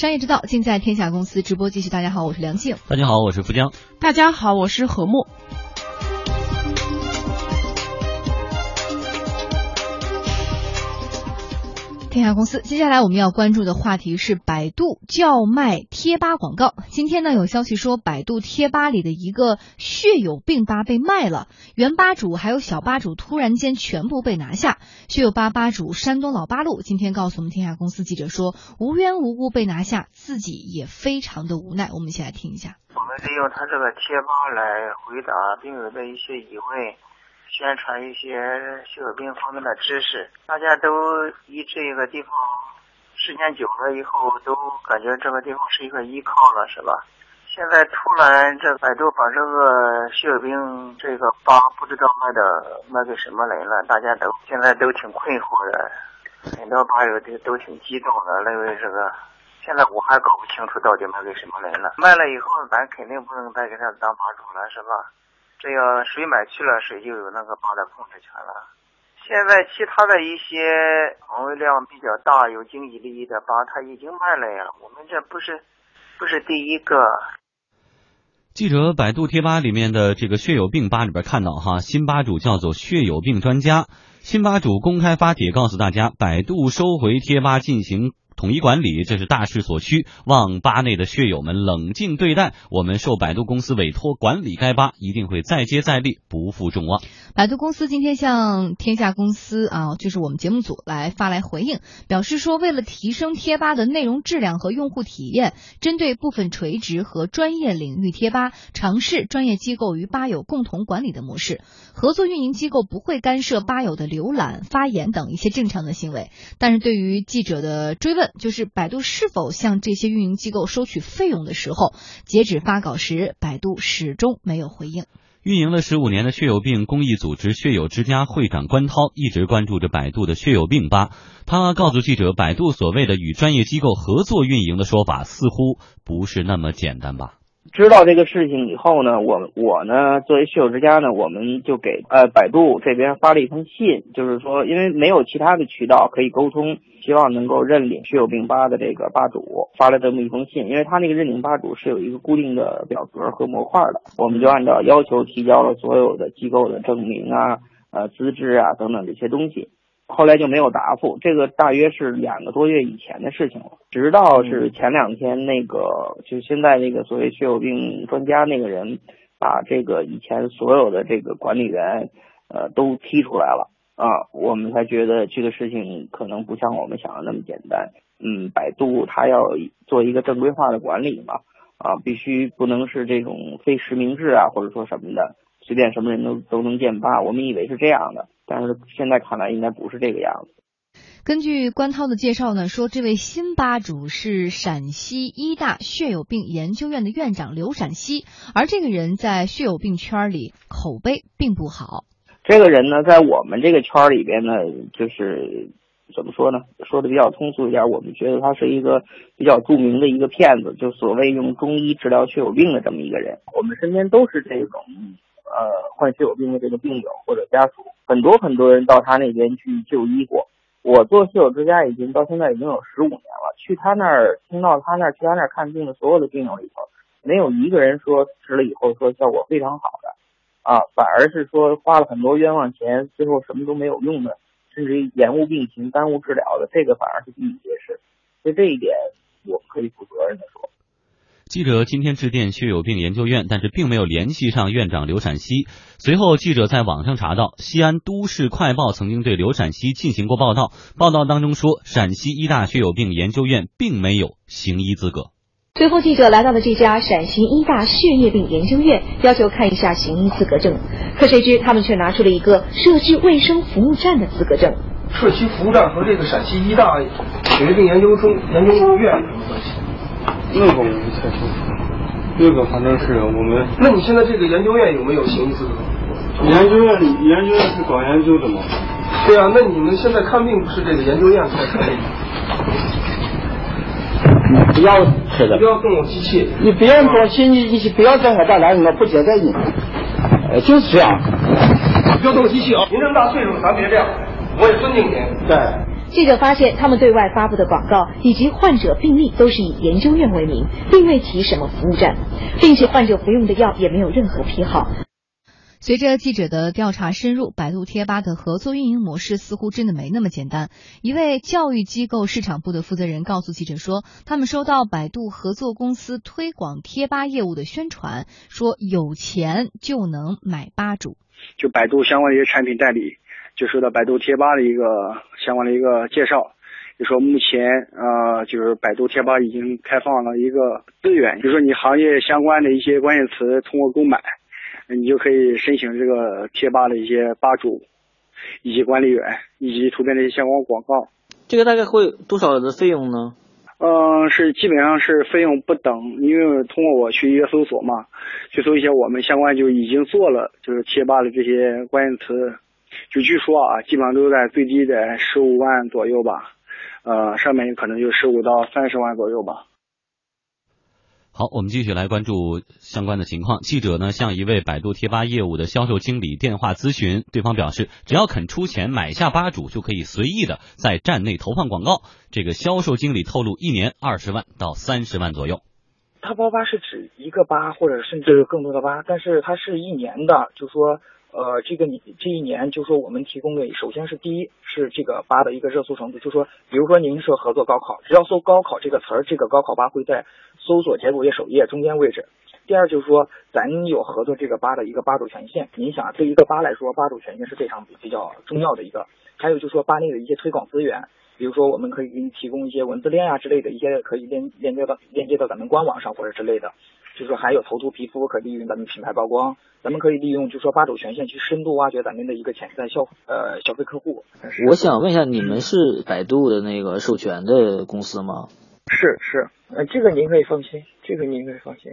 商业之道，尽在天下公司直播。继续，大家好，我是梁静。大家好，我是富江。大家好，我是何木。天下公司，接下来我们要关注的话题是百度叫卖贴吧广告。今天呢，有消息说百度贴吧里的一个血友病吧被卖了，原吧主还有小吧主突然间全部被拿下。血友吧吧主山东老八路今天告诉我们天下公司记者说，无缘无故被拿下，自己也非常的无奈。我们一起来听一下。我们利用他这个贴吧来回答病人的一些疑问。宣传一些血友病方面的知识，大家都依这个地方，时间久了以后，都感觉这个地方是一个依靠了，是吧？现在突然这百度把这个血友病这个吧不知道卖的卖给什么人了，大家都现在都挺困惑的，很多吧友都都挺激动的，认为这个现在我还搞不清楚到底卖给什么人了。卖了以后，咱肯定不能再给他当吧主了，是吧？这样谁买去了，谁就有那个吧的控制权了。现在其他的一些访问量比较大、有经济利益的吧，他已经卖了呀。我们这不是不是第一个。记者百度贴吧里面的这个血友病吧里边看到哈，新吧主叫做血友病专家，新吧主公开发帖告诉大家，百度收回贴吧进行。统一管理，这是大势所趋。望吧内的血友们冷静对待。我们受百度公司委托管理该吧，一定会再接再厉，不负众望。百度公司今天向天下公司啊，就是我们节目组来发来回应，表示说，为了提升贴吧的内容质量和用户体验，针对部分垂直和专业领域贴吧，尝试专业机构与吧友共同管理的模式。合作运营机构不会干涉吧友的浏览、发言等一些正常的行为。但是对于记者的追问，就是百度是否向这些运营机构收取费用的时候，截止发稿时，百度始终没有回应。运营了十五年的血友病公益组织血友之家会长关涛一直关注着百度的血友病吧。他告诉记者，百度所谓的与专业机构合作运营的说法，似乎不是那么简单吧。知道这个事情以后呢，我我呢作为血友之家呢，我们就给呃百度这边发了一封信，就是说因为没有其他的渠道可以沟通，希望能够认领血友病吧的这个吧主，发了这么一封信。因为他那个认领吧主是有一个固定的表格和模块的，我们就按照要求提交了所有的机构的证明啊、呃资质啊等等这些东西。后来就没有答复，这个大约是两个多月以前的事情了。直到是前两天，那个就现在那个所谓血友病专家那个人，把这个以前所有的这个管理员，呃，都踢出来了啊，我们才觉得这个事情可能不像我们想的那么简单。嗯，百度它要做一个正规化的管理嘛，啊，必须不能是这种非实名制啊，或者说什么的，随便什么人都都能建吧。我们以为是这样的。但是现在看来应该不是这个样子。根据关涛的介绍呢，说这位新吧主是陕西医大血友病研究院的院长刘陕西，而这个人在血友病圈里口碑并不好。这个人呢，在我们这个圈里边呢，就是怎么说呢？说的比较通俗一点，我们觉得他是一个比较著名的一个骗子，就所谓用中医治疗血友病的这么一个人。我们身边都是这种。呃，患血友病的这个病友或者家属，很多很多人到他那边去就医过。我做血友之家已经到现在已经有十五年了，去他那儿听到他那儿去他那儿看病的所有的病友里头，没有一个人说吃了以后说效果非常好，啊，反而是说花了很多冤枉钱，最后什么都没有用的，甚至于延误病情、耽误治疗的，这个反而是比比皆是。所以这一点，我可以负责任的说。记者今天致电血友病研究院，但是并没有联系上院长刘陕西。随后，记者在网上查到，西安都市快报曾经对刘陕西进行过报道，报道当中说，陕西医大血友病研究院并没有行医资格。随后，记者来到了这家陕西医大血液病研究院，要求看一下行医资格证，可谁知他们却拿出了一个社区卫生服务站的资格证。社区服务站和这个陕西医大血液病研究中研究院有什么关系？那个我不太清楚，那个反正是我们。那你现在这个研究院有没有行医资格？研究院，研究院是搞研究的吗？对啊，那你们现在看病不是这个研究院开的？你不要吃的，不要动我机器。你不要动机，你你不要在我这来，我不接待你。呃，就是这样。不要动机器啊！您这么大岁数，咱别这样。我也尊敬您。对。记者发现，他们对外发布的广告以及患者病历都是以研究院为名，并未提什么服务站，并且患者服用的药也没有任何批号。随着记者的调查深入，百度贴吧的合作运营模式似乎真的没那么简单。一位教育机构市场部的负责人告诉记者说，他们收到百度合作公司推广贴吧业务的宣传，说有钱就能买吧主。就百度相关的一些产品代理，就收到百度贴吧的一个相关的一个介绍，就说目前呃，就是百度贴吧已经开放了一个资源，就说你行业相关的一些关键词通过购买。你就可以申请这个贴吧的一些吧主，以及管理员，以及图片的一些相关广告。这个大概会多少的费用呢？嗯，是基本上是费用不等，因为通过我去一个搜索嘛，去搜一些我们相关就已经做了就是贴吧的这些关键词，就据说啊，基本上都在最低的十五万左右吧，呃，上面可能就十五到三十万左右吧。好，我们继续来关注相关的情况。记者呢向一位百度贴吧业务的销售经理电话咨询，对方表示，只要肯出钱买下吧主，就可以随意的在站内投放广告。这个销售经理透露，一年二十万到三十万左右。他包八是指一个八，或者甚至更多的八，但是它是一年的，就说。呃，这个你这一年就说我们提供的，首先是第一是这个八的一个热搜程度，就说比如说您是合作高考，只要搜高考这个词儿，这个高考八会在搜索结果页首页中间位置。第二就是说咱有合作这个八的一个八主权限，您想对一个八来说，八主权限是非常比较重要的一个。还有就是说八内的一些推广资源，比如说我们可以给你提供一些文字链啊之类的一些 可以链链接到链接到咱们官网上或者之类的。就是还有头图皮肤可利用咱们品牌曝光，咱们可以利用就说八种权限去深度挖掘咱们的一个潜在消呃消费客户。我想问一下，你们是百度的那个授权的公司吗？是是，呃，这个您可以放心，这个您可以放心。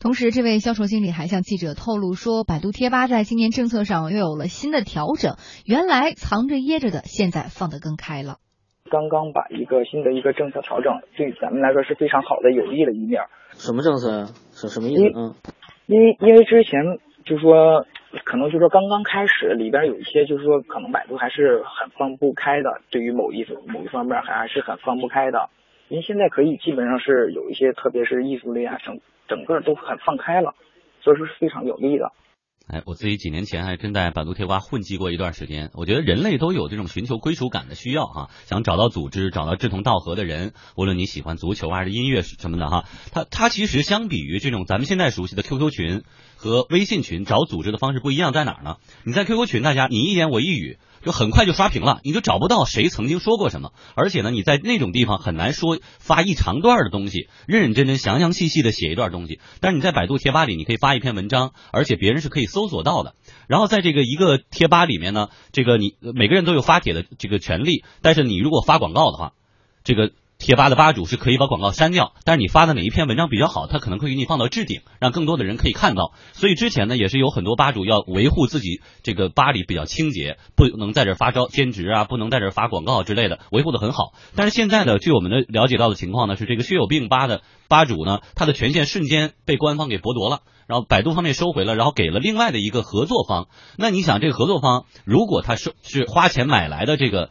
同时，这位销售经理还向记者透露说，百度贴吧在今年政策上又有了新的调整，原来藏着掖着的，现在放得更开了。刚刚把一个新的一个政策调整，对咱们来说是非常好的有利的一面。什么政策呀？什什么意思？嗯，因为因为之前就说可能就说刚刚开始里边有一些就是说可能百度还是很放不开的，对于某一某一方面还还是很放不开的。您现在可以基本上是有一些，特别是艺术类啊，整整个都很放开了，所以说是非常有利的。哎，我自己几年前还真在百度贴吧混迹过一段时间。我觉得人类都有这种寻求归属感的需要哈，想找到组织，找到志同道合的人。无论你喜欢足球还是音乐什么的哈，它它其实相比于这种咱们现在熟悉的 QQ 群和微信群找组织的方式不一样在哪儿呢？你在 QQ 群，大家你一言我一语。就很快就刷屏了，你就找不到谁曾经说过什么，而且呢，你在那种地方很难说发一长段的东西，认认真真、详详细细的写一段东西。但是你在百度贴吧里，你可以发一篇文章，而且别人是可以搜索到的。然后在这个一个贴吧里面呢，这个你每个人都有发帖的这个权利，但是你如果发广告的话，这个。贴吧的吧主是可以把广告删掉，但是你发的哪一篇文章比较好，他可能会给你放到置顶，让更多的人可以看到。所以之前呢，也是有很多吧主要维护自己这个吧里比较清洁，不能在这发招兼职啊，不能在这发广告之类的，维护的很好。但是现在呢，据我们的了解到的情况呢，是这个血友病吧的吧主呢，他的权限瞬间被官方给剥夺了，然后百度方面收回了，然后给了另外的一个合作方。那你想，这个合作方如果他是是花钱买来的这个。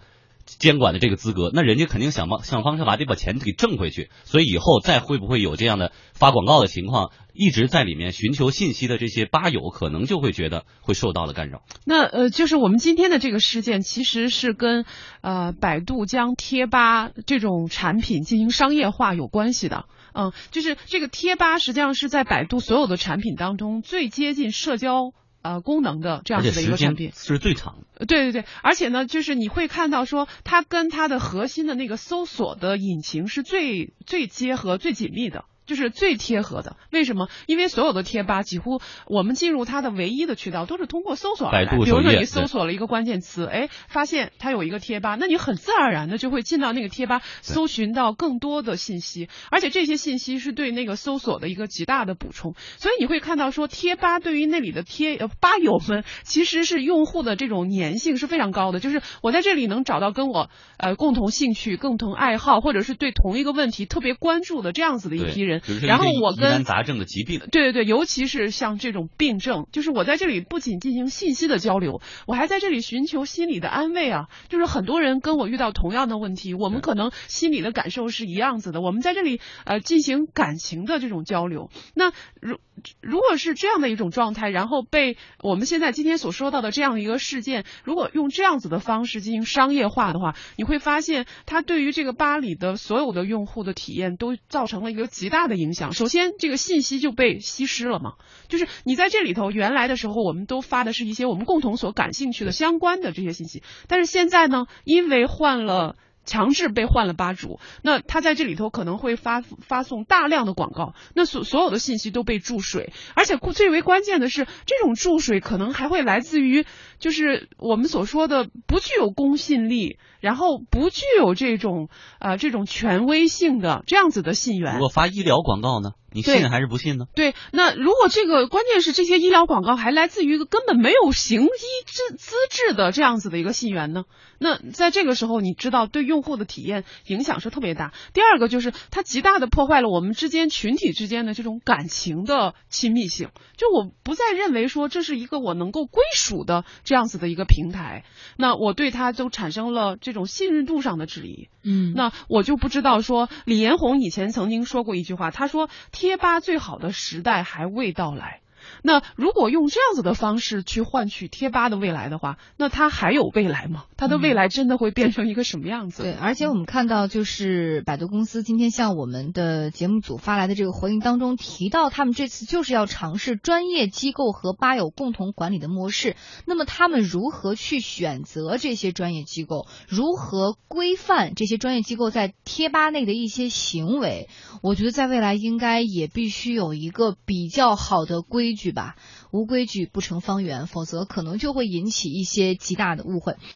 监管的这个资格，那人家肯定想方想方设法得把钱给挣回去，所以以后再会不会有这样的发广告的情况，一直在里面寻求信息的这些吧友，可能就会觉得会受到了干扰。那呃，就是我们今天的这个事件，其实是跟呃百度将贴吧这种产品进行商业化有关系的。嗯，就是这个贴吧实际上是在百度所有的产品当中最接近社交。呃，功能的这样子的一个产品是最长的。对对对，而且呢，就是你会看到说，它跟它的核心的那个搜索的引擎是最最结合、最紧密的。就是最贴合的，为什么？因为所有的贴吧几乎我们进入它的唯一的渠道都是通过搜索而来。比如说你搜索了一个关键词，哎，发现它有一个贴吧，那你很自然而然的就会进到那个贴吧，搜寻到更多的信息，而且这些信息是对那个搜索的一个极大的补充。所以你会看到说，贴吧对于那里的贴吧友们，其实是用户的这种粘性是非常高的，就是我在这里能找到跟我呃共同兴趣、共同爱好，或者是对同一个问题特别关注的这样子的一批人。然后我跟难杂症的疾病，对对对，尤其是像这种病症，就是我在这里不仅进行信息的交流，我还在这里寻求心理的安慰啊。就是很多人跟我遇到同样的问题，我们可能心里的感受是一样子的，我们在这里呃进行感情的这种交流。那如如果是这样的一种状态，然后被我们现在今天所说到的这样一个事件，如果用这样子的方式进行商业化的话，你会发现它对于这个巴里的所有的用户的体验都造成了一个极大的影响。首先，这个信息就被稀释了嘛，就是你在这里头原来的时候，我们都发的是一些我们共同所感兴趣的相关的这些信息，但是现在呢，因为换了。强制被换了吧主，那他在这里头可能会发发送大量的广告，那所所有的信息都被注水，而且最为关键的是，这种注水可能还会来自于就是我们所说的不具有公信力，然后不具有这种呃这种权威性的这样子的信源。如果发医疗广告呢？你信还是不信呢？对，那如果这个关键是这些医疗广告还来自于一个根本没有行医资资质的这样子的一个信源呢？那在这个时候，你知道对用户的体验影响是特别大。第二个就是它极大的破坏了我们之间群体之间的这种感情的亲密性。就我不再认为说这是一个我能够归属的这样子的一个平台，那我对它就产生了这种信任度上的质疑。嗯，那我就不知道说李彦宏以前曾经说过一句话，他说贴吧最好的时代还未到来。那如果用这样子的方式去换取贴吧的未来的话，那它还有未来吗？它的未来真的会变成一个什么样子？对，而且我们看到，就是百度公司今天向我们的节目组发来的这个回应当中提到，他们这次就是要尝试专业机构和吧友共同管理的模式。那么他们如何去选择这些专业机构？如何规范这些专业机构在贴吧内的一些行为？我觉得在未来应该也必须有一个比较好的规规矩吧。无规矩不成方圆，否则可能就会引起一些极大的误会。